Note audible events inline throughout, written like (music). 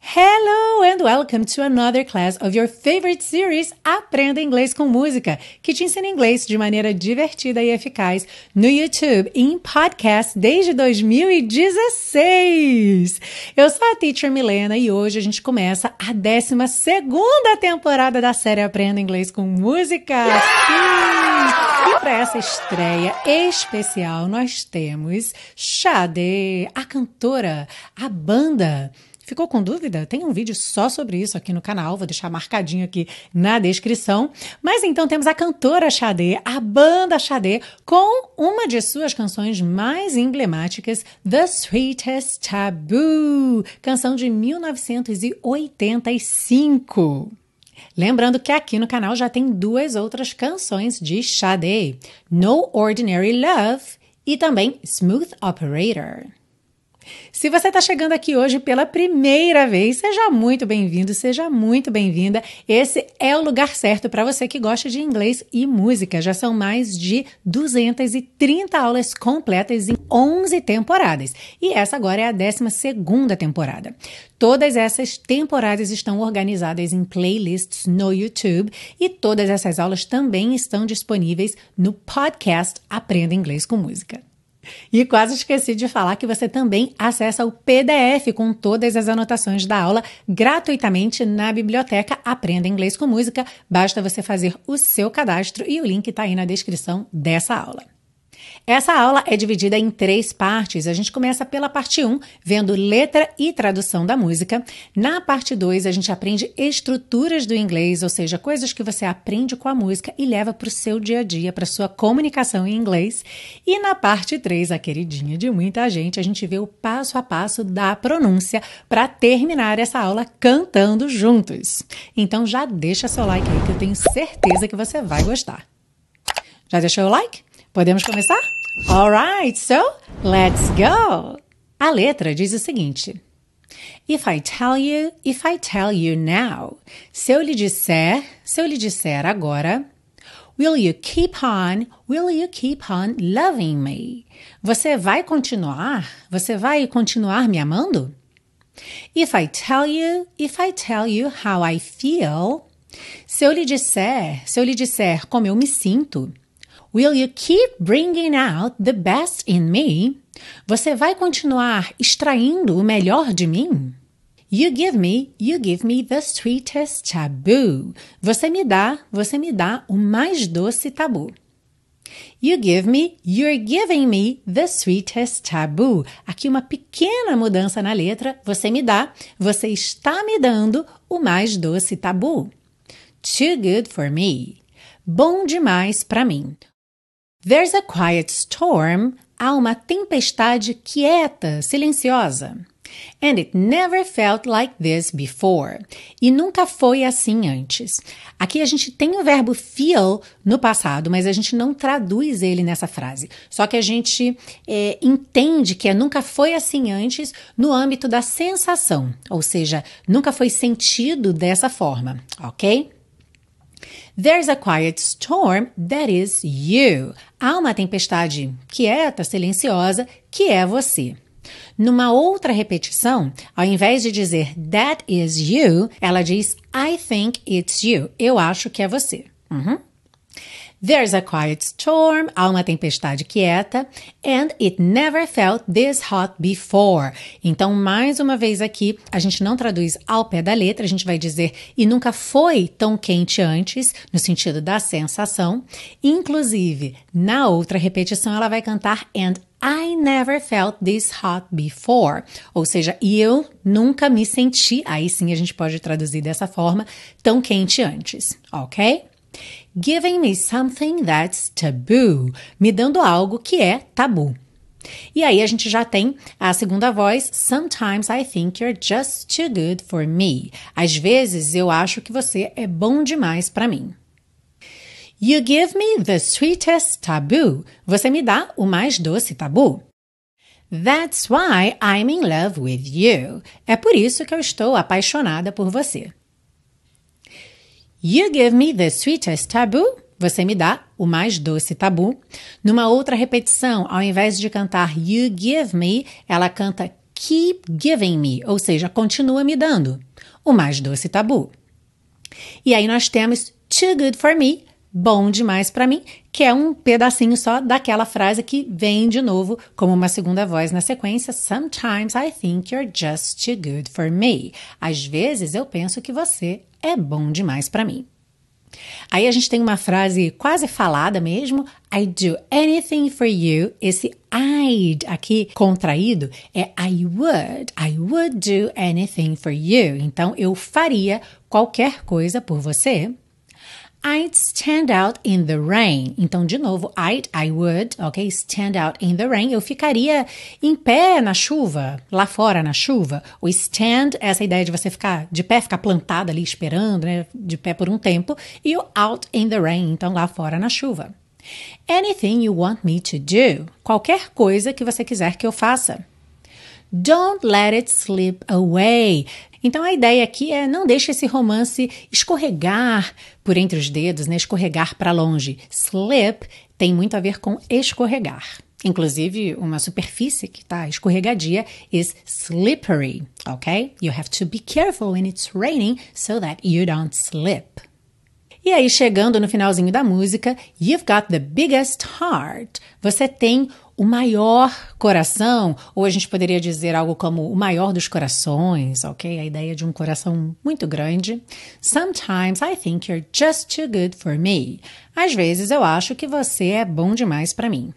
Hello and welcome to another class of your favorite series Aprenda Inglês com Música, que te ensina inglês de maneira divertida e eficaz no YouTube e em podcast desde 2016. Eu sou a Teacher Milena e hoje a gente começa a 12 segunda temporada da série Aprenda Inglês com Música. Sim! E para essa estreia especial nós temos Xade, a cantora, a banda Ficou com dúvida? Tem um vídeo só sobre isso aqui no canal, vou deixar marcadinho aqui na descrição. Mas então temos a cantora Xadê, a banda Xadê, com uma de suas canções mais emblemáticas, The Sweetest Taboo, canção de 1985. Lembrando que aqui no canal já tem duas outras canções de Xadê, No Ordinary Love e também Smooth Operator. Se você está chegando aqui hoje pela primeira vez, seja muito bem-vindo, seja muito bem-vinda. Esse é o lugar certo para você que gosta de inglês e música. Já são mais de 230 aulas completas em 11 temporadas. E essa agora é a 12 temporada. Todas essas temporadas estão organizadas em playlists no YouTube e todas essas aulas também estão disponíveis no podcast Aprenda Inglês com Música. E quase esqueci de falar que você também acessa o PDF com todas as anotações da aula gratuitamente na biblioteca Aprenda Inglês com Música. Basta você fazer o seu cadastro e o link está aí na descrição dessa aula. Essa aula é dividida em três partes. A gente começa pela parte 1, vendo letra e tradução da música. Na parte 2, a gente aprende estruturas do inglês, ou seja, coisas que você aprende com a música e leva para o seu dia a dia, para sua comunicação em inglês. E na parte 3, a queridinha de muita gente, a gente vê o passo a passo da pronúncia para terminar essa aula cantando juntos. Então já deixa seu like aí que eu tenho certeza que você vai gostar. Já deixou o like? Podemos começar? Alright, so let's go! A letra diz o seguinte: If I tell you, if I tell you now. Se eu lhe disser, se eu lhe disser agora, Will you keep on? Will you keep on loving me? Você vai continuar? Você vai continuar me amando? If I tell you, if I tell you how I feel. Se eu lhe disser, se eu lhe disser como eu me sinto. Will you keep bringing out the best in me? Você vai continuar extraindo o melhor de mim? You give me, you give me the sweetest taboo. Você me dá, você me dá o mais doce tabu. You give me, you're giving me the sweetest taboo. Aqui uma pequena mudança na letra. Você me dá, você está me dando o mais doce tabu. Too good for me. Bom demais para mim. There's a quiet storm. Há uma tempestade quieta, silenciosa. And it never felt like this before. E nunca foi assim antes. Aqui a gente tem o verbo feel no passado, mas a gente não traduz ele nessa frase. Só que a gente é, entende que é nunca foi assim antes no âmbito da sensação, ou seja, nunca foi sentido dessa forma, ok? There's a quiet storm that is you. Há uma tempestade quieta, silenciosa, que é você. Numa outra repetição, ao invés de dizer that is you, ela diz I think it's you. Eu acho que é você. Uhum. There's a quiet storm, há uma tempestade quieta, and it never felt this hot before. Então, mais uma vez aqui, a gente não traduz ao pé da letra, a gente vai dizer e nunca foi tão quente antes, no sentido da sensação. Inclusive, na outra repetição, ela vai cantar and I never felt this hot before. Ou seja, eu nunca me senti, aí sim a gente pode traduzir dessa forma, tão quente antes, ok? Giving me something that's taboo. Me dando algo que é tabu. E aí a gente já tem a segunda voz. Sometimes I think you're just too good for me. Às vezes eu acho que você é bom demais para mim. You give me the sweetest taboo. Você me dá o mais doce tabu. That's why I'm in love with you. É por isso que eu estou apaixonada por você. You give me the sweetest taboo. Você me dá o mais doce tabu. Numa outra repetição, ao invés de cantar You give me, ela canta Keep giving me, ou seja, continua me dando, o mais doce tabu. E aí nós temos Too good for me, bom demais para mim, que é um pedacinho só daquela frase que vem de novo como uma segunda voz na sequência. Sometimes I think you're just too good for me. Às vezes eu penso que você é bom demais para mim. Aí a gente tem uma frase quase falada mesmo, I do anything for you. Esse I'd aqui contraído é I would. I would do anything for you. Então eu faria qualquer coisa por você. I'd stand out in the rain. Então, de novo, I'd, I would, ok? Stand out in the rain. Eu ficaria em pé na chuva, lá fora na chuva. O stand, essa ideia de você ficar de pé, ficar plantado ali esperando, né? De pé por um tempo. E o out in the rain, então lá fora na chuva. Anything you want me to do. Qualquer coisa que você quiser que eu faça. Don't let it slip away. Então a ideia aqui é não deixe esse romance escorregar por entre os dedos, né? Escorregar para longe. Slip tem muito a ver com escorregar. Inclusive, uma superfície que está escorregadia is slippery, ok? You have to be careful when it's raining so that you don't slip. E aí, chegando no finalzinho da música, You've got the biggest heart. Você tem o maior coração, ou a gente poderia dizer algo como o maior dos corações, ok? A ideia de um coração muito grande. Sometimes I think you're just too good for me. Às vezes eu acho que você é bom demais para mim.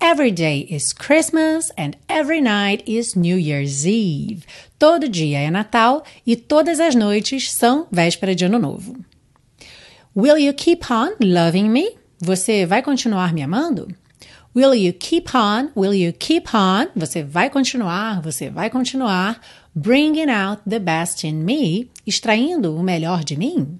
Every day is Christmas and every night is New Year's Eve. Todo dia é Natal e todas as noites são véspera de Ano Novo. Will you keep on loving me? Você vai continuar me amando? Will you keep on? Will you keep on? Você vai continuar, você vai continuar. Bringing out the best in me, extraindo o melhor de mim.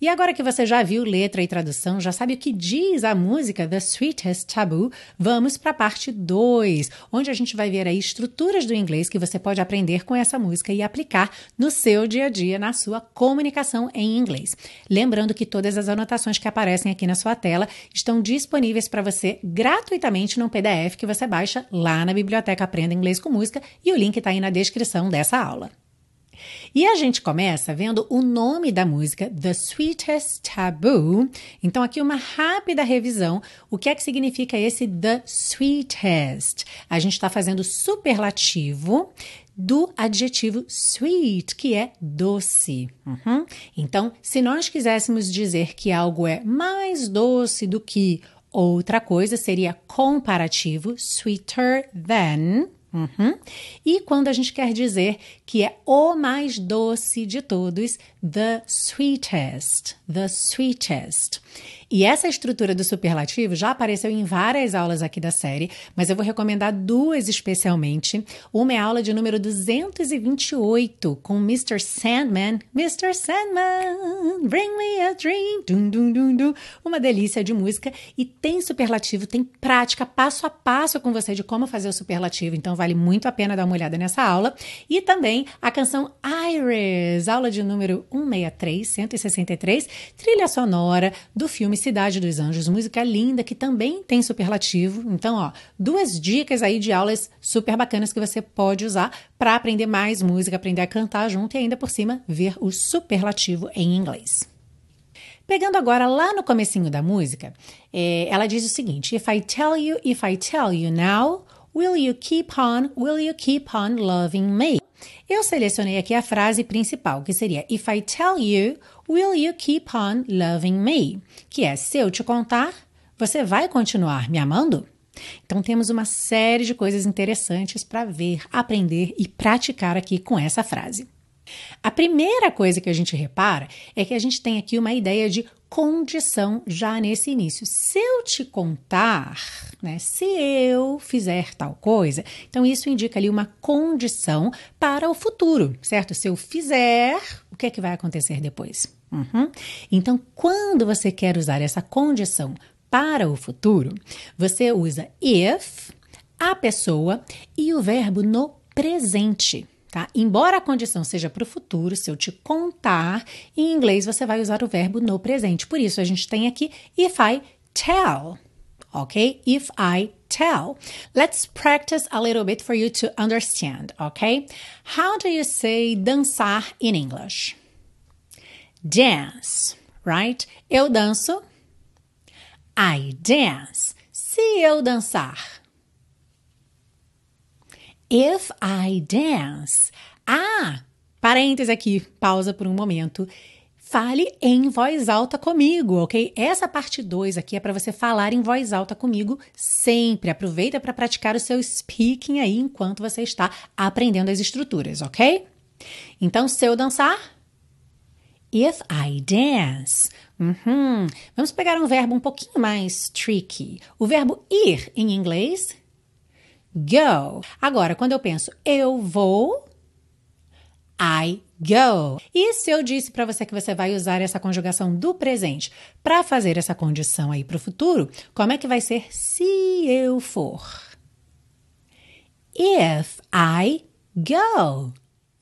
E agora que você já viu letra e tradução, já sabe o que diz a música The Sweetest Taboo, vamos para a parte 2, onde a gente vai ver aí estruturas do inglês que você pode aprender com essa música e aplicar no seu dia a dia, na sua comunicação em inglês. Lembrando que todas as anotações que aparecem aqui na sua tela estão disponíveis para você gratuitamente num PDF que você baixa lá na biblioteca Aprenda Inglês com Música e o link está aí na descrição dessa aula. E a gente começa vendo o nome da música, The Sweetest Taboo. Então, aqui uma rápida revisão. O que é que significa esse The Sweetest? A gente está fazendo superlativo do adjetivo sweet, que é doce. Uhum. Então, se nós quiséssemos dizer que algo é mais doce do que outra coisa, seria comparativo, sweeter than. Uhum. E quando a gente quer dizer que é o mais doce de todos, the sweetest, the sweetest. E essa estrutura do superlativo já apareceu em várias aulas aqui da série, mas eu vou recomendar duas especialmente. Uma é a aula de número 228 com Mr. Sandman. Mr. Sandman, bring me a dream. Dum, dum, dum, dum. Uma delícia de música e tem superlativo, tem prática passo a passo com você de como fazer o superlativo, então vale muito a pena dar uma olhada nessa aula. E também a canção Iris, aula de número 163, 163, trilha sonora do filme Cidade dos Anjos, música linda que também tem superlativo. Então, ó, duas dicas aí de aulas super bacanas que você pode usar para aprender mais música, aprender a cantar junto e ainda por cima ver o superlativo em inglês. Pegando agora lá no comecinho da música, é, ela diz o seguinte: If I tell you, if I tell you now, will you keep on, will you keep on loving me? Eu selecionei aqui a frase principal, que seria If I tell you, will you keep on loving me? Que é se eu te contar, você vai continuar me amando? Então temos uma série de coisas interessantes para ver, aprender e praticar aqui com essa frase. A primeira coisa que a gente repara é que a gente tem aqui uma ideia de condição já nesse início. Se eu te contar, né, se eu fizer tal coisa, então isso indica ali uma condição para o futuro, certo? Se eu fizer, o que é que vai acontecer depois? Uhum. Então, quando você quer usar essa condição para o futuro, você usa if, a pessoa e o verbo no presente tá? Embora a condição seja para o futuro, se eu te contar, em inglês você vai usar o verbo no presente. Por isso a gente tem aqui if I tell. Ok? If I tell. Let's practice a little bit for you to understand, ok? How do you say dançar in English? Dance, right? Eu danço. I dance. Se eu dançar. If I dance. Ah, parênteses aqui, pausa por um momento. Fale em voz alta comigo, ok? Essa parte 2 aqui é para você falar em voz alta comigo sempre. Aproveita para praticar o seu speaking aí enquanto você está aprendendo as estruturas, ok? Então, se eu dançar, if I dance. Uhum. Vamos pegar um verbo um pouquinho mais tricky. O verbo ir em inglês go. Agora, quando eu penso eu vou, I go. E se eu disse para você que você vai usar essa conjugação do presente para fazer essa condição aí para o futuro, como é que vai ser se eu for? If I go.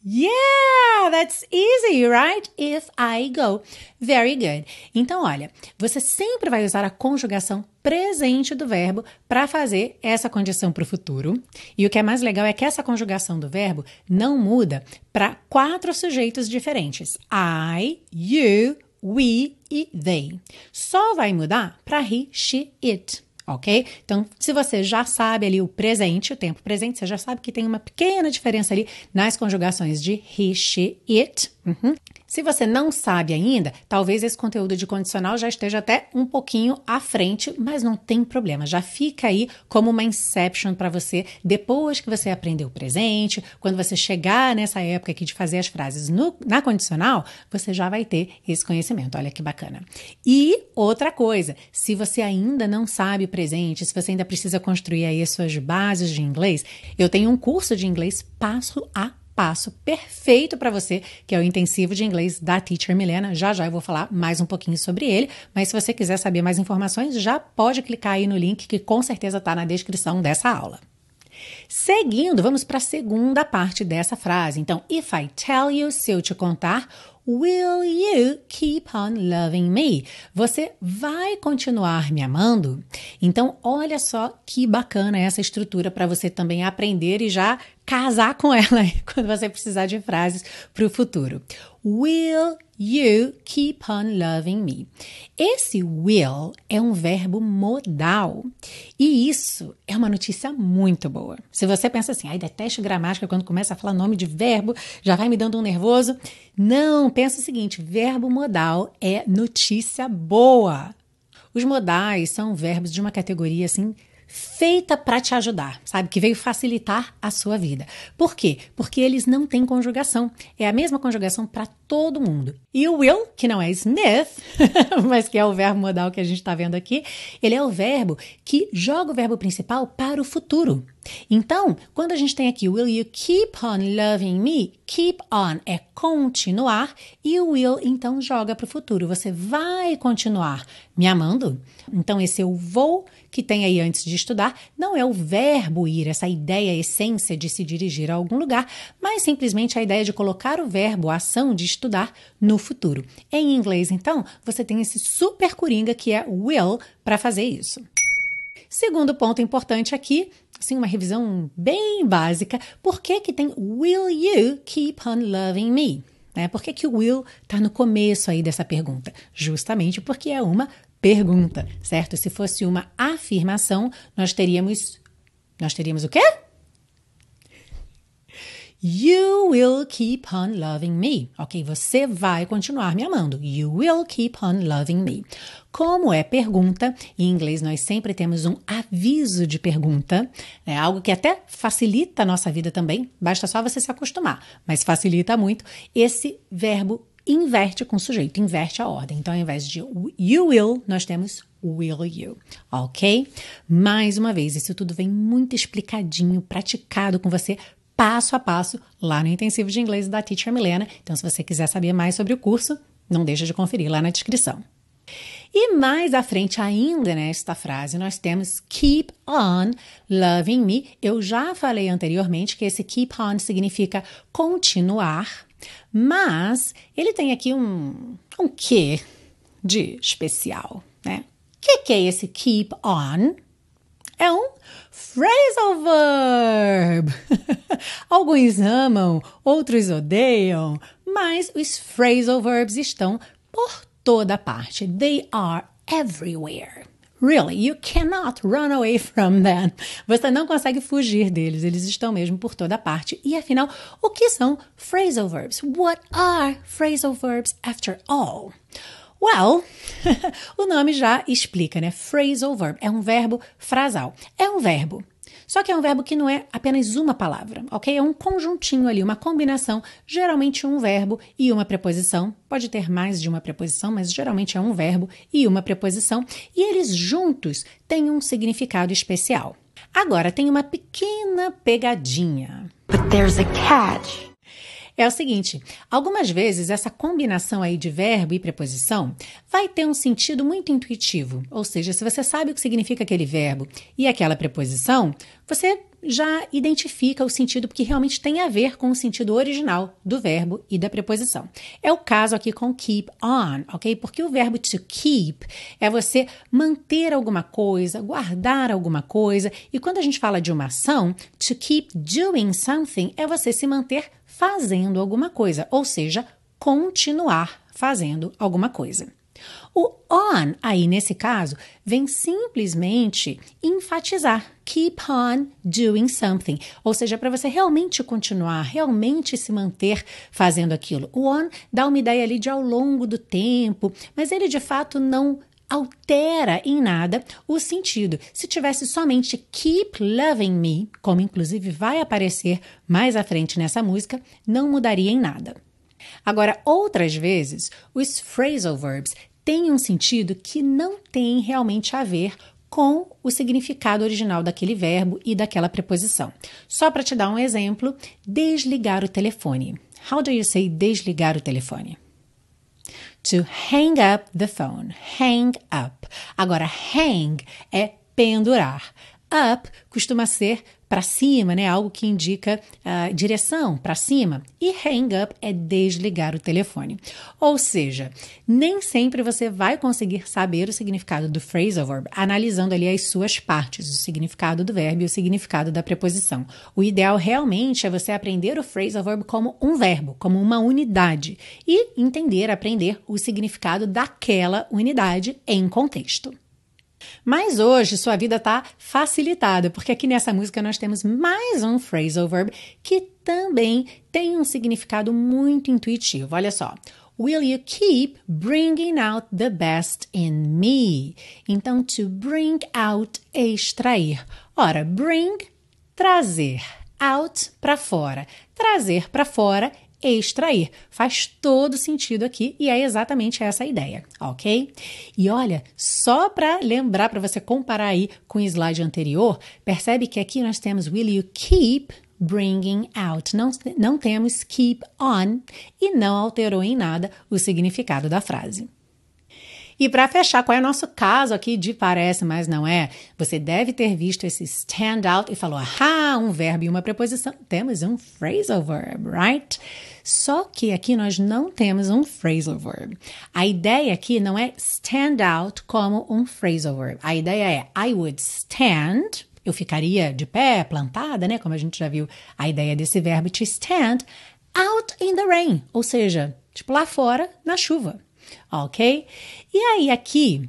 Yeah, that's easy, right? If I go. Very good. Então, olha, você sempre vai usar a conjugação presente do verbo para fazer essa condição para o futuro. E o que é mais legal é que essa conjugação do verbo não muda para quatro sujeitos diferentes: I, you, we e they. Só vai mudar para he, she, it ok? Então, se você já sabe ali o presente, o tempo presente, você já sabe que tem uma pequena diferença ali nas conjugações de he, she, it. Uhum. Se você não sabe ainda, talvez esse conteúdo de condicional já esteja até um pouquinho à frente, mas não tem problema. Já fica aí como uma inception para você depois que você aprender o presente, quando você chegar nessa época aqui de fazer as frases no, na condicional, você já vai ter esse conhecimento. Olha que bacana. E outra coisa, se você ainda não sabe o presente, se você ainda precisa construir aí as suas bases de inglês, eu tenho um curso de inglês passo a passo perfeito para você, que é o intensivo de inglês da Teacher Milena. Já já eu vou falar mais um pouquinho sobre ele, mas se você quiser saber mais informações, já pode clicar aí no link que com certeza está na descrição dessa aula. Seguindo, vamos para a segunda parte dessa frase. Então, if I tell you, se eu te contar, Will you keep on loving me? Você vai continuar me amando? Então, olha só que bacana essa estrutura para você também aprender e já casar com ela (laughs) quando você precisar de frases para o futuro. Will you keep on loving me? Esse will é um verbo modal. E isso é uma notícia muito boa. Se você pensa assim, ai, detesto gramática quando começa a falar nome de verbo, já vai me dando um nervoso. Não, pensa o seguinte: verbo modal é notícia boa. Os modais são verbos de uma categoria assim feita para te ajudar, sabe? Que veio facilitar a sua vida. Por quê? Porque eles não têm conjugação. É a mesma conjugação para todo mundo. E o will, que não é Smith, (laughs) mas que é o verbo modal que a gente está vendo aqui, ele é o verbo que joga o verbo principal para o futuro. Então, quando a gente tem aqui Will you keep on loving me? Keep on é continuar e o will então joga para o futuro. Você vai continuar me amando? Então, esse eu vou que tem aí antes de estudar não é o verbo ir, essa ideia, essência de se dirigir a algum lugar, mas simplesmente a ideia de colocar o verbo, a ação de estudar no futuro. Em inglês, então, você tem esse super coringa que é will para fazer isso. Segundo ponto importante aqui, assim, uma revisão bem básica, por que que tem will you keep on loving me? Né? Por que, que o will está no começo aí dessa pergunta? Justamente porque é uma pergunta, certo? Se fosse uma afirmação, nós teríamos nós teríamos o quê? You will keep on loving me. Ok, você vai continuar me amando. You will keep on loving me. Como é pergunta, em inglês nós sempre temos um aviso de pergunta, é algo que até facilita a nossa vida também, basta só você se acostumar, mas facilita muito. Esse verbo inverte com o sujeito, inverte a ordem. Então, ao invés de you will, nós temos will you, ok? Mais uma vez, isso tudo vem muito explicadinho, praticado com você passo a passo lá no intensivo de inglês da Teacher Milena. Então, se você quiser saber mais sobre o curso, não deixa de conferir lá na descrição. E mais à frente ainda nesta frase, nós temos keep on loving me. Eu já falei anteriormente que esse keep on significa continuar, mas ele tem aqui um, um quê de especial, né? O que, que é esse keep on? É um phrasal verb. (laughs) Alguns amam, outros odeiam, mas os phrasal verbs estão por toda parte. They are everywhere. Really, you cannot run away from them. Você não consegue fugir deles, eles estão mesmo por toda parte. E afinal, o que são phrasal verbs? What are phrasal verbs after all? Well, (laughs) o nome já explica, né? Phrasal verb é um verbo frasal. É um verbo só que é um verbo que não é apenas uma palavra, ok? É um conjuntinho ali, uma combinação, geralmente um verbo e uma preposição. Pode ter mais de uma preposição, mas geralmente é um verbo e uma preposição. E eles juntos têm um significado especial. Agora tem uma pequena pegadinha. But there's a catch é o seguinte: algumas vezes essa combinação aí de verbo e preposição vai ter um sentido muito intuitivo. Ou seja, se você sabe o que significa aquele verbo e aquela preposição, você já identifica o sentido porque realmente tem a ver com o sentido original do verbo e da preposição. É o caso aqui com keep on, ok? Porque o verbo to keep é você manter alguma coisa, guardar alguma coisa, e quando a gente fala de uma ação, to keep doing something é você se manter fazendo alguma coisa, ou seja, continuar fazendo alguma coisa. O on, aí nesse caso, vem simplesmente enfatizar. Keep on doing something. Ou seja, para você realmente continuar, realmente se manter fazendo aquilo. O on dá uma ideia ali de ao longo do tempo, mas ele de fato não altera em nada o sentido. Se tivesse somente Keep Loving Me, como inclusive vai aparecer mais à frente nessa música, não mudaria em nada. Agora, outras vezes, os phrasal verbs têm um sentido que não tem realmente a ver com o significado original daquele verbo e daquela preposição. Só para te dar um exemplo, desligar o telefone. How do you say desligar o telefone? To hang up the phone. Hang up. Agora, hang é pendurar. Up costuma ser para cima, né? Algo que indica uh, direção para cima. E hang up é desligar o telefone. Ou seja, nem sempre você vai conseguir saber o significado do phrasal verb analisando ali as suas partes, o significado do verbo e o significado da preposição. O ideal realmente é você aprender o phrasal verb como um verbo, como uma unidade e entender, aprender o significado daquela unidade em contexto. Mas hoje sua vida está facilitada, porque aqui nessa música nós temos mais um phrasal verb que também tem um significado muito intuitivo. Olha só. Will you keep bringing out the best in me? Então, to bring out é extrair. Ora, bring, trazer. Out, para fora. Trazer para fora extrair. Faz todo sentido aqui e é exatamente essa a ideia, ok? E olha, só para lembrar, para você comparar aí com o slide anterior, percebe que aqui nós temos will you keep bringing out. Não, não temos keep on e não alterou em nada o significado da frase. E para fechar, qual é o nosso caso aqui de parece, mas não é? Você deve ter visto esse stand out e falou, ah, um verbo e uma preposição. Temos um phrasal verb, right? Só que aqui nós não temos um phrasal verb. A ideia aqui não é stand out como um phrasal verb. A ideia é I would stand, eu ficaria de pé, plantada, né? Como a gente já viu a ideia desse verbo to stand out in the rain, ou seja, tipo lá fora na chuva ok? E aí, aqui,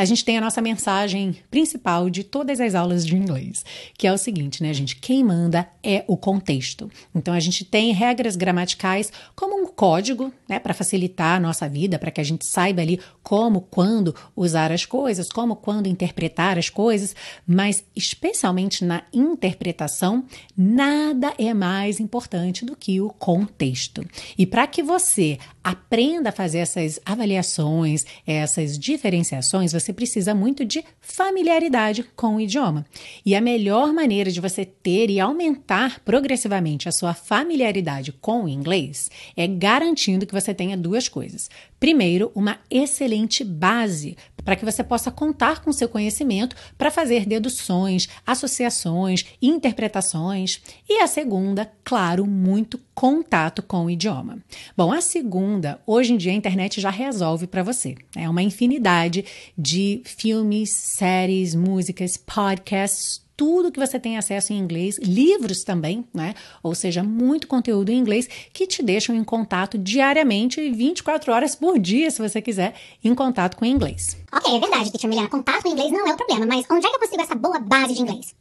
a gente tem a nossa mensagem principal de todas as aulas de inglês, que é o seguinte, né, gente? Quem manda é o contexto. Então a gente tem regras gramaticais como um código, né, para facilitar a nossa vida, para que a gente saiba ali como, quando usar as coisas, como, quando interpretar as coisas, mas especialmente na interpretação, nada é mais importante do que o contexto. E para que você aprenda a fazer essas avaliações, essas diferenciações, você precisa muito de familiaridade com o idioma. E a melhor maneira de você ter e aumentar progressivamente a sua familiaridade com o inglês é garantindo que você tenha duas coisas. Primeiro, uma excelente base para que você possa contar com seu conhecimento para fazer deduções, associações, interpretações. E a segunda, claro, muito contato com o idioma. Bom, a segunda, hoje em dia a internet já resolve para você. É uma infinidade de filmes, séries, músicas, podcasts, tudo que você tem acesso em inglês, livros também, né? Ou seja, muito conteúdo em inglês que te deixam em contato diariamente, 24 horas por dia, se você quiser, em contato com o inglês. Ok, é verdade, Teacher Milena. Contato com inglês não é o problema, mas onde é que eu consigo essa boa base de inglês?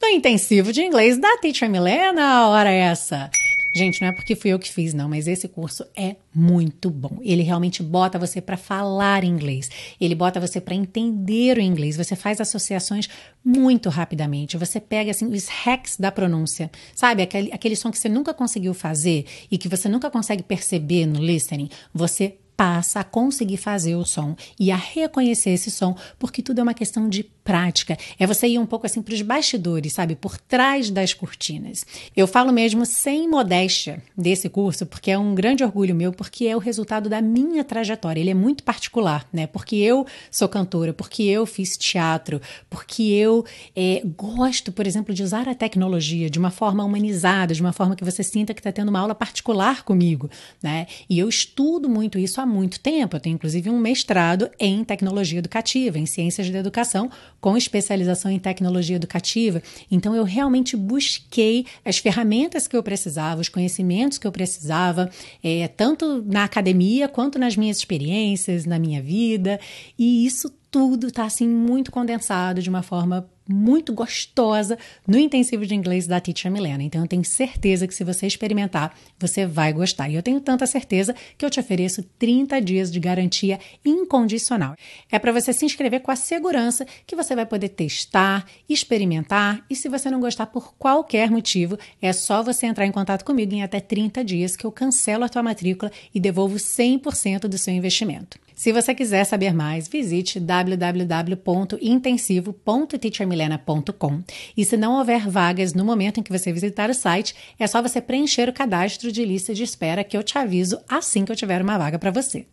No intensivo de inglês da Teacher Milena, hora essa. Gente, não é porque fui eu que fiz, não, mas esse curso é muito bom. Ele realmente bota você para falar inglês. Ele bota você para entender o inglês. Você faz associações muito rapidamente. Você pega assim os hacks da pronúncia, sabe? Aquele, aquele som que você nunca conseguiu fazer e que você nunca consegue perceber no listening. Você passa a conseguir fazer o som e a reconhecer esse som, porque tudo é uma questão de prática. É você ir um pouco assim para os bastidores, sabe? Por trás das cortinas. Eu falo mesmo sem modéstia desse curso, porque é um grande orgulho meu, porque é o resultado da minha trajetória. Ele é muito particular, né? Porque eu sou cantora, porque eu fiz teatro, porque eu é, gosto, por exemplo, de usar a tecnologia de uma forma humanizada, de uma forma que você sinta que está tendo uma aula particular comigo, né? E eu estudo muito isso há muito tempo. Eu tenho inclusive um mestrado em tecnologia educativa, em ciências da educação, com especialização em tecnologia educativa. Então eu realmente busquei as ferramentas que eu precisava, os conhecimentos que eu precisava, é, tanto na academia quanto nas minhas experiências, na minha vida. E isso tudo está assim muito condensado de uma forma muito gostosa no intensivo de inglês da Teacher Milena. Então eu tenho certeza que se você experimentar, você vai gostar. E eu tenho tanta certeza que eu te ofereço 30 dias de garantia incondicional. É para você se inscrever com a segurança que você vai poder testar, experimentar e se você não gostar por qualquer motivo, é só você entrar em contato comigo em até 30 dias que eu cancelo a tua matrícula e devolvo 100% do seu investimento. Se você quiser saber mais, visite www.intensivo.teachermilena.com. E se não houver vagas no momento em que você visitar o site, é só você preencher o cadastro de lista de espera que eu te aviso assim que eu tiver uma vaga para você.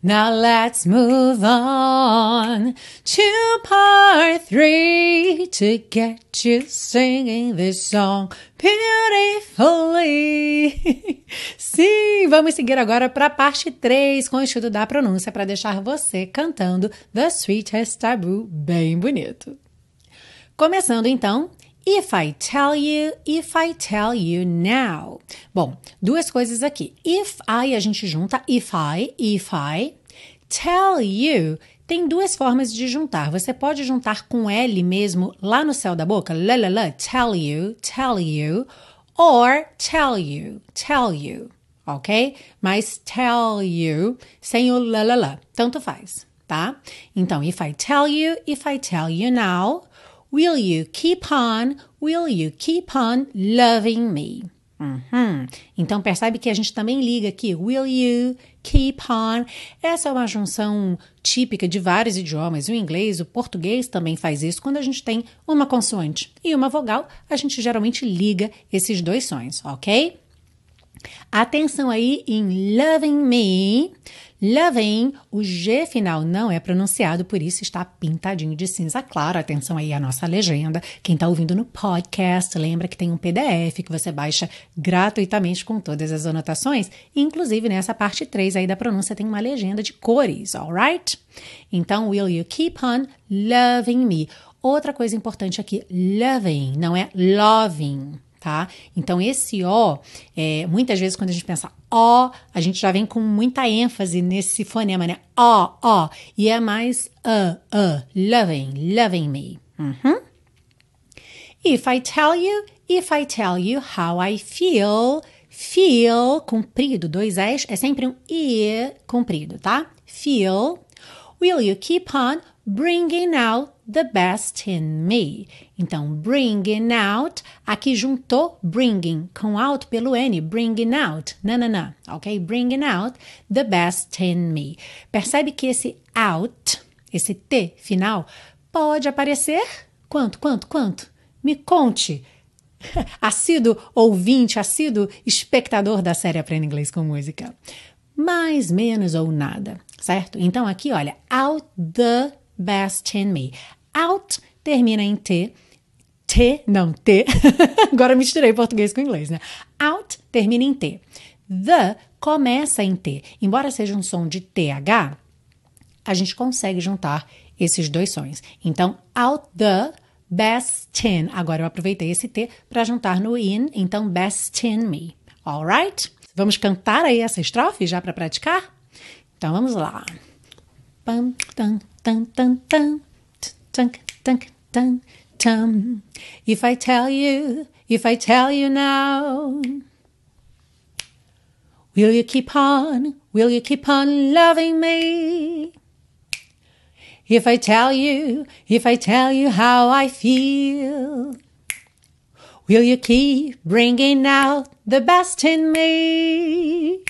Now let's move on to part three to get you singing this song beautifully. (laughs) Sim, vamos seguir agora para a parte 3 com o estudo da pronúncia para deixar você cantando The Sweetest Taboo bem bonito. Começando então, If I tell you, if I tell you now. Bom, duas coisas aqui. If I, a gente junta if I, if I. Tell you tem duas formas de juntar. Você pode juntar com L mesmo lá no céu da boca, la la la, tell you, tell you, or tell you, tell you, ok? Mas tell you sem o la la la, tanto faz, tá? Então, if I tell you, if I tell you now, Will you keep on? Will you keep on loving me? Uhum. Então percebe que a gente também liga aqui. Will you keep on? Essa é uma junção típica de vários idiomas. O inglês, o português também faz isso. Quando a gente tem uma consoante e uma vogal, a gente geralmente liga esses dois sons, ok? Atenção aí em loving me. Loving, o G final não é pronunciado, por isso está pintadinho de cinza claro. Atenção aí à nossa legenda. Quem está ouvindo no podcast, lembra que tem um PDF que você baixa gratuitamente com todas as anotações. Inclusive, nessa parte 3 aí da pronúncia tem uma legenda de cores, alright? Então, will you keep on loving me? Outra coisa importante aqui, loving, não é loving tá? Então, esse O, é, muitas vezes quando a gente pensa O, a gente já vem com muita ênfase nesse fonema, né? O, O. E é mais a, a, loving, loving me. Uhum. If I tell you, if I tell you how I feel, feel, comprido, dois S, é sempre um I comprido, tá? Feel. Will you keep on bringing out the best in me. Então, bringing out, aqui juntou bringing com out pelo N, bringing out, nanana, ok? Bringing out the best in me. Percebe que esse out, esse T final, pode aparecer quanto, quanto, quanto? Me conte. (laughs) Assíduo ouvinte, assíduo espectador da série Aprenda Inglês com Música. mais, menos ou nada, certo? Então aqui, olha, out the best in me. Out termina em T. T, não, T. (laughs) Agora misturei português com inglês, né? Out termina em T. The começa em T. Embora seja um som de TH, a gente consegue juntar esses dois sons. Então, out the best in. Agora eu aproveitei esse T para juntar no in, então best in me. Alright? Vamos cantar aí essa estrofe já para praticar? Então vamos lá. Pam, tam, tam, tam, tam, tam, tam, tam, tam. If I tell you, if I tell you now, will you keep on, will you keep on loving me? If I tell you, if I tell you how I feel, will you keep bringing out the best in me?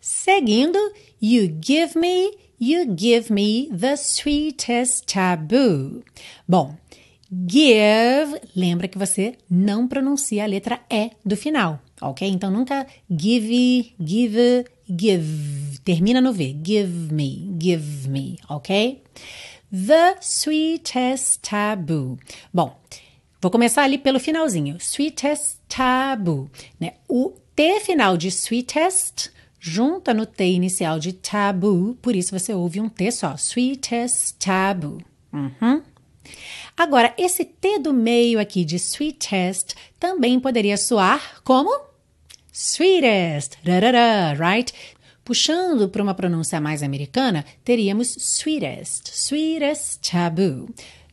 Seguindo, you give me, you give me the sweetest taboo. Bom, give, lembra que você não pronuncia a letra E do final, ok? Então nunca give, give, give. Termina no V. Give me, give me, ok? The sweetest taboo. Bom, vou começar ali pelo finalzinho. Sweetest taboo. Né? O T final de sweetest junta no T inicial de taboo, por isso você ouve um T só. Sweetest taboo. Uhum. Agora, esse T do meio aqui de sweetest também poderia soar como sweetest, rarara, right? Puxando para uma pronúncia mais americana, teríamos sweetest, sweetest taboo.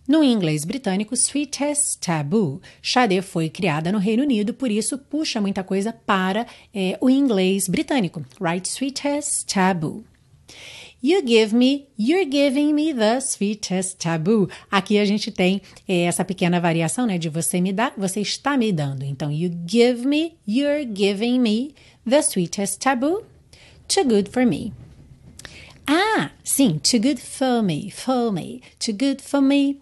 No inglês britânico, sweetest taboo. Xadê foi criada no Reino Unido, por isso puxa muita coisa para é, o inglês britânico. Right? Sweetest taboo. You give me, you're giving me the sweetest taboo. Aqui a gente tem é, essa pequena variação, né? De você me dá, você está me dando. Então, you give me, you're giving me the sweetest taboo. Too good for me. Ah, sim, too good for me, for me, too good for me.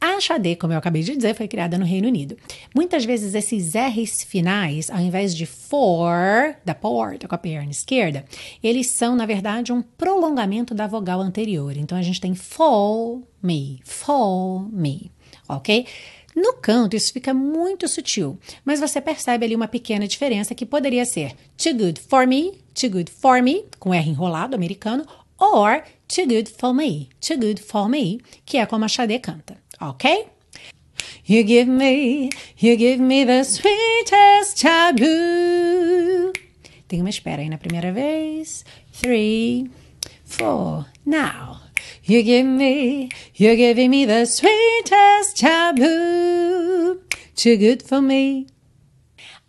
A Xadê, como eu acabei de dizer, foi criada no Reino Unido. Muitas vezes esses R's finais, ao invés de for, da porta com a perna esquerda, eles são, na verdade, um prolongamento da vogal anterior. Então a gente tem for me, for me, ok? No canto, isso fica muito sutil, mas você percebe ali uma pequena diferença que poderia ser too good for me, too good for me, com R enrolado americano, or too good for me, too good for me, que é como a Xadê canta ok? You give me, you give me the sweetest taboo. Tem uma espera aí na primeira vez. Three, four, now. You give me, you're giving me the sweetest taboo. Too good for me.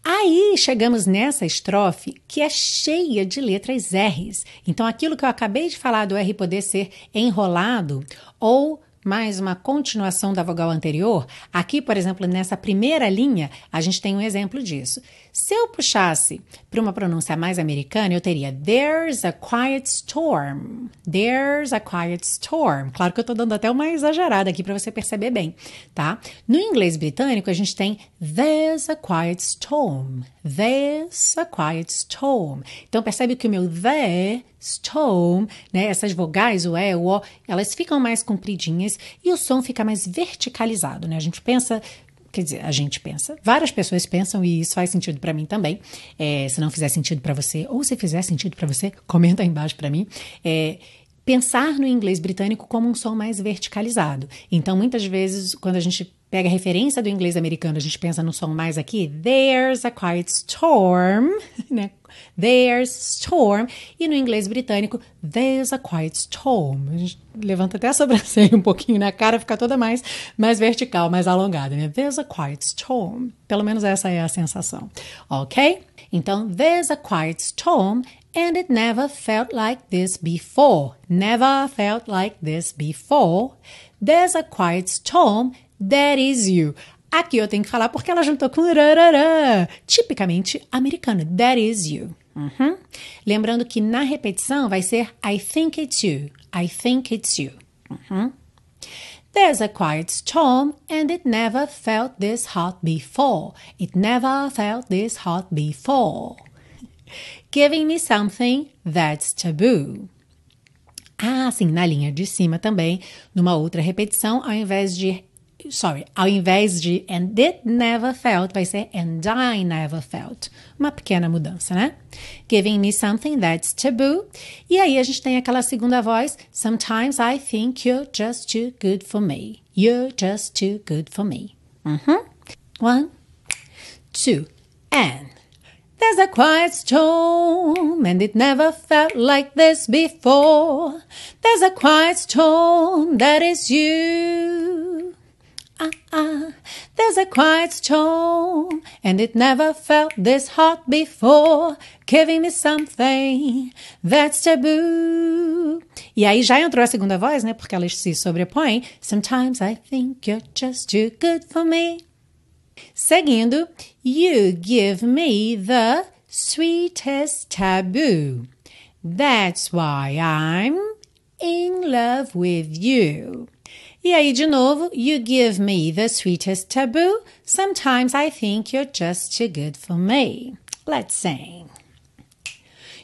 Aí chegamos nessa estrofe que é cheia de letras R's. Então aquilo que eu acabei de falar do R poder ser enrolado ou mais uma continuação da vogal anterior, aqui, por exemplo, nessa primeira linha, a gente tem um exemplo disso. Se eu puxasse para uma pronúncia mais americana, eu teria There's a quiet storm. There's a quiet storm. Claro que eu estou dando até uma exagerada aqui para você perceber bem, tá? No inglês britânico, a gente tem There's a quiet storm. There's a quiet storm. Então percebe que o meu the, storm, né, essas vogais, o e, o o, elas ficam mais compridinhas e o som fica mais verticalizado, né? A gente pensa quer dizer, a gente pensa, várias pessoas pensam e isso faz sentido para mim também. É, se não fizer sentido para você, ou se fizer sentido para você, (laughs) comenta aí embaixo para mim. É, pensar no inglês britânico como um som mais verticalizado. Então, muitas vezes, quando a gente pega a referência do inglês americano, a gente pensa no som mais aqui, there's a quiet storm, (laughs) né? There's storm. E no inglês britânico, there's a quiet storm. A gente levanta até a (laughs) sobrancelha um pouquinho na cara, fica toda mais, mais vertical, mais alongada, né? There's a quiet storm. Pelo menos essa é a sensação, ok? Então, there's a quiet storm and it never felt like this before. Never felt like this before. There's a quiet storm That is you. Aqui eu tenho que falar porque ela juntou com rarará, tipicamente americano. That is you. Uhum. Lembrando que na repetição vai ser I think it's you. I think it's you. Uhum. There's a quiet storm and it never felt this hot before. It never felt this hot before. Giving me something that's taboo. Ah, sim, na linha de cima também, numa outra repetição, ao invés de sorry, ao invés de and it never felt, vai ser and I never felt. Uma pequena mudança, né? Giving me something that's taboo. E aí a gente tem aquela segunda voz, sometimes I think you're just too good for me. You're just too good for me. Uhum. One, two, and There's a quiet storm, and it never felt like this before. There's a quiet storm that is you. Ah, ah, there's a quiet storm, and it never felt this hot before, giving me something that's taboo. E aí já entrou a segunda voz, né? Porque elas se sobrepõem. Sometimes I think you're just too good for me. Seguindo, you give me the sweetest taboo. That's why I'm in love with you. E aí, de novo, you give me the sweetest taboo. Sometimes I think you're just too good for me. Let's sing.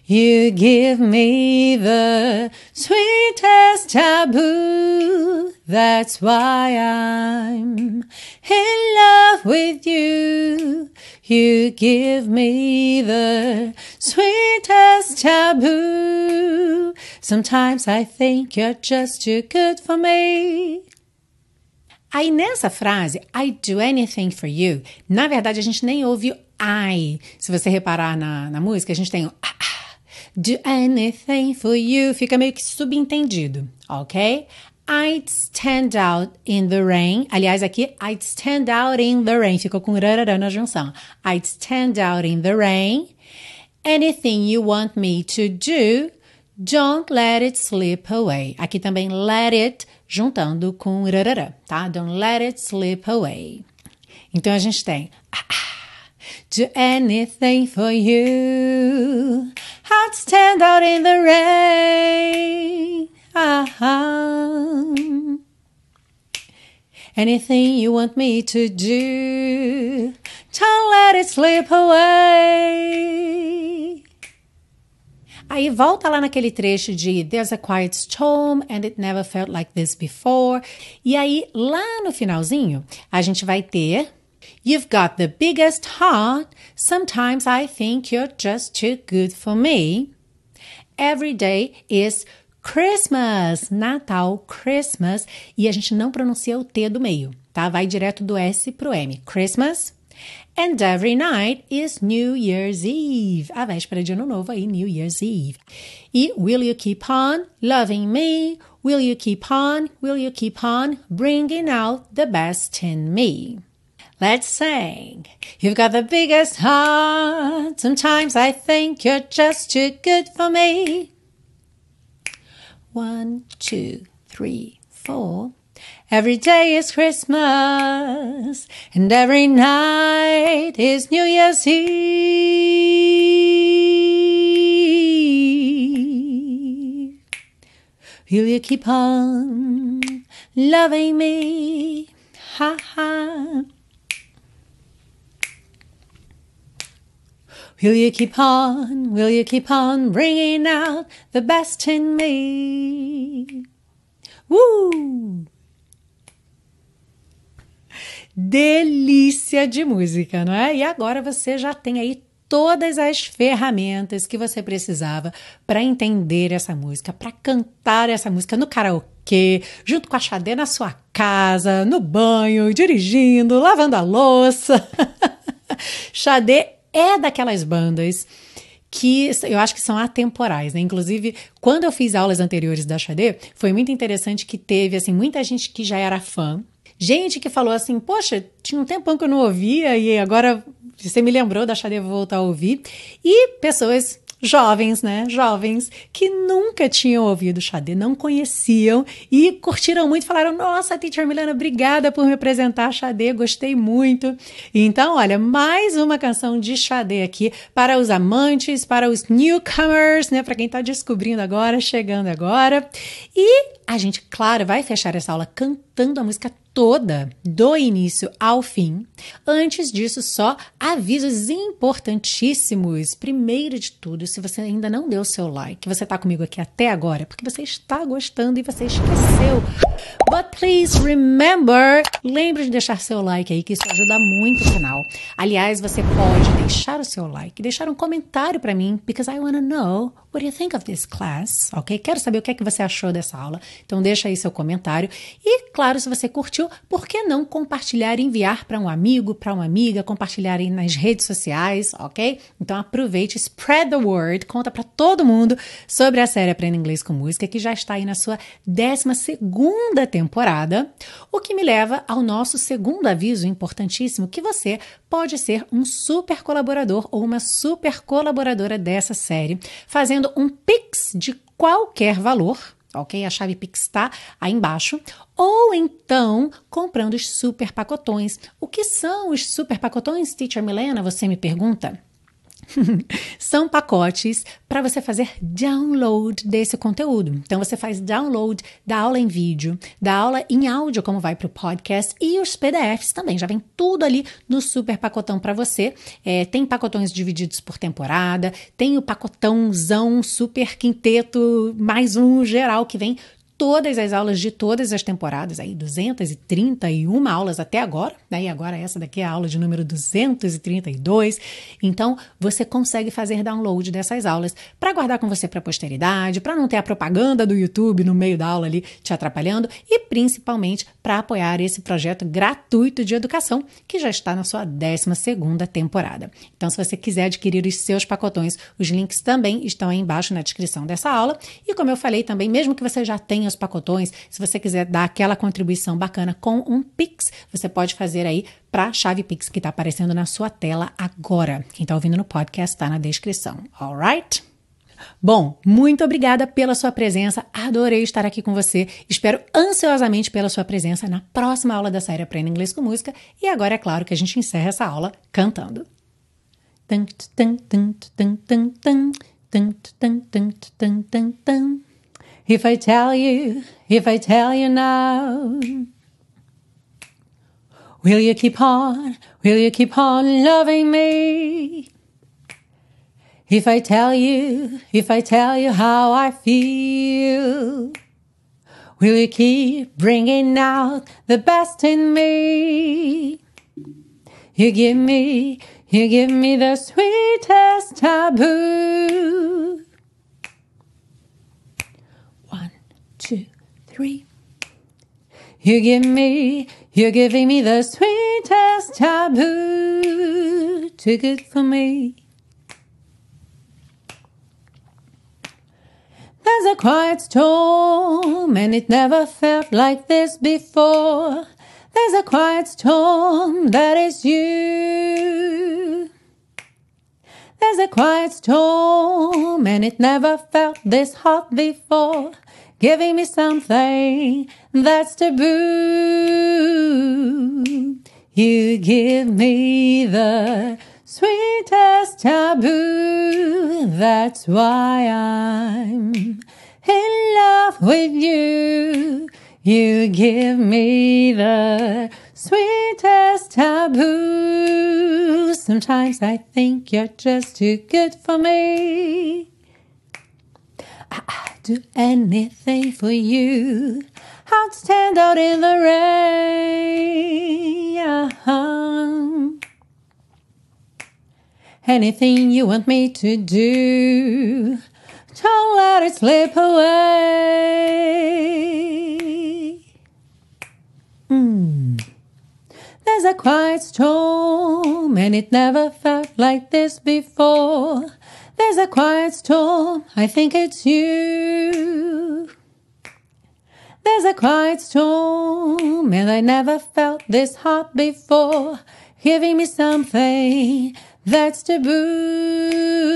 You give me the sweetest taboo. That's why I'm in love with you. You give me the sweetest taboo. Sometimes I think you're just too good for me. Aí nessa frase, I do anything for you, na verdade a gente nem ouve o I. Se você reparar na, na música, a gente tem o ah, ah, do anything for you, fica meio que subentendido, ok? I'd stand out in the rain. Aliás, aqui, I'd stand out in the rain. Ficou com rarará na junção. I'd stand out in the rain. Anything you want me to do, don't let it slip away. Aqui também let it, juntando com rarará, tá? Don't let it slip away. Então a gente tem do anything for you. I'd stand out in the rain. Uh-huh. Anything you want me to do, don't let it slip away. Aí volta lá naquele trecho de There's a quiet storm and it never felt like this before. E aí, lá no finalzinho, a gente vai ter You've got the biggest heart. Sometimes I think you're just too good for me. Every day is Christmas, Natal, Christmas, e a gente não pronuncia o T do meio, tá? Vai direto do S pro M. Christmas. And every night is New Year's Eve. A véspera de ano novo aí, New Year's Eve. E will you keep on loving me? Will you keep on? Will you keep on bringing out the best in me? Let's sing. You've got the biggest heart. Sometimes I think you're just too good for me. One, two, three, four. Every day is Christmas, and every night is New Year's Eve. Will you keep on loving me? Ha ha. Will you keep on, will you keep on bringing out the best in me? Uh! Delícia de música, não é? E agora você já tem aí todas as ferramentas que você precisava para entender essa música, para cantar essa música no karaokê, junto com a Xadê na sua casa, no banho, dirigindo, lavando a louça. (laughs) Xadê é daquelas bandas que eu acho que são atemporais, né? Inclusive, quando eu fiz aulas anteriores da Xadê, foi muito interessante que teve, assim, muita gente que já era fã, gente que falou assim, poxa, tinha um tempão que eu não ouvia e agora você me lembrou da Xadê, vou voltar a ouvir, e pessoas jovens, né? Jovens que nunca tinham ouvido Xadê, não conheciam e curtiram muito, falaram: Nossa, Teacher Milena, obrigada por me apresentar Xadê, gostei muito. Então, olha, mais uma canção de Xadê aqui para os amantes, para os newcomers, né? Para quem está descobrindo agora, chegando agora. E a gente, claro, vai fechar essa aula cantando a música toda, do início ao fim. Antes disso, só avisos importantíssimos. Primeiro de tudo, se você ainda não deu seu like, você está comigo aqui até agora, porque você está gostando e você esqueceu. But please remember, lembre de deixar seu like aí, que isso ajuda muito o canal. Aliás, você pode deixar o seu like, deixar um comentário para mim, because I want to know what you think of this class, ok? Quero saber o que é que você achou dessa aula. Então deixa aí seu comentário. E, claro, se você curtiu, por que não compartilhar e enviar para um amigo, para uma amiga, compartilhar aí nas redes sociais, ok? Então aproveite, spread the word, conta para todo mundo sobre a série Aprenda Inglês com Música, que já está aí na sua 12 segunda temporada, o que me leva ao nosso segundo aviso importantíssimo, que você pode ser um super colaborador ou uma super colaboradora dessa série, fazendo um Pix de qualquer valor, ok? A chave Pix está aí embaixo. Ou então comprando os super pacotões. O que são os super pacotões, Teacher Milena? Você me pergunta? (laughs) São pacotes para você fazer download desse conteúdo. Então você faz download da aula em vídeo, da aula em áudio, como vai para o podcast, e os PDFs também. Já vem tudo ali no super pacotão para você. É, tem pacotões divididos por temporada, tem o pacotãozão super quinteto, mais um geral que vem todas as aulas de todas as temporadas, aí 231 aulas até agora, né? E agora essa daqui é a aula de número 232. Então, você consegue fazer download dessas aulas para guardar com você para a posteridade, para não ter a propaganda do YouTube no meio da aula ali te atrapalhando e principalmente para apoiar esse projeto gratuito de educação que já está na sua 12ª temporada. Então, se você quiser adquirir os seus pacotões, os links também estão aí embaixo na descrição dessa aula. E como eu falei também, mesmo que você já tenha os pacotões, se você quiser dar aquela contribuição bacana com um Pix, você pode fazer aí para a chave Pix que está aparecendo na sua tela agora. Quem está ouvindo no podcast está na descrição, alright? Bom, muito obrigada pela sua presença. Adorei estar aqui com você. Espero ansiosamente pela sua presença na próxima aula da série Aprenda Inglês com Música. E agora é claro que a gente encerra essa aula cantando. If I tell you, if I tell you now, will you keep on, will you keep on loving me? If I tell you, if I tell you how I feel, will you keep bringing out the best in me? You give me, you give me the sweetest taboo. two, three. You give me, you're giving me the sweetest taboo. Too good for me. There's a quiet storm, and it never felt like this before. There's a quiet storm that is you. There's a quiet storm, and it never felt this hot before giving me something that's taboo. You give me the sweetest taboo. That's why I'm in love with you. You give me the sweetest taboo. Sometimes I think you're just too good for me. I'd do anything for you. I'd stand out in the rain. Anything you want me to do, don't let it slip away. Mm. There's a quiet storm, and it never felt like this before. There's a quiet storm, I think it's you. There's a quiet storm, and I never felt this hot before, giving me something that's taboo.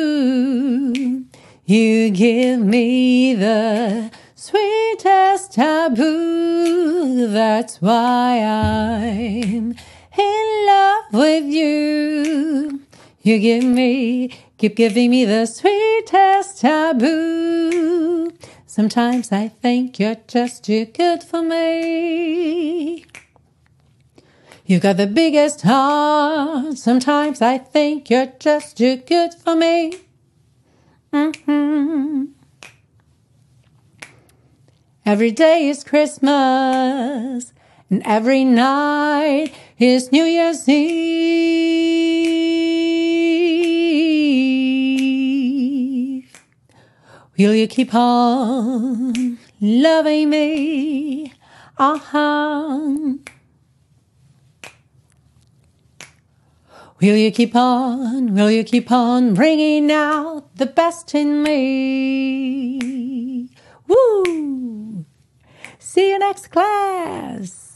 You give me the sweetest taboo, that's why I'm in love with you. You give me Keep giving me the sweetest taboo. Sometimes I think you're just too good for me. You've got the biggest heart. Sometimes I think you're just too good for me. Mm-hmm. Every day is Christmas, and every night is New Year's Eve. Will you keep on loving me? Uh-huh. Will you keep on, will you keep on bringing out the best in me? Woo! See you next class!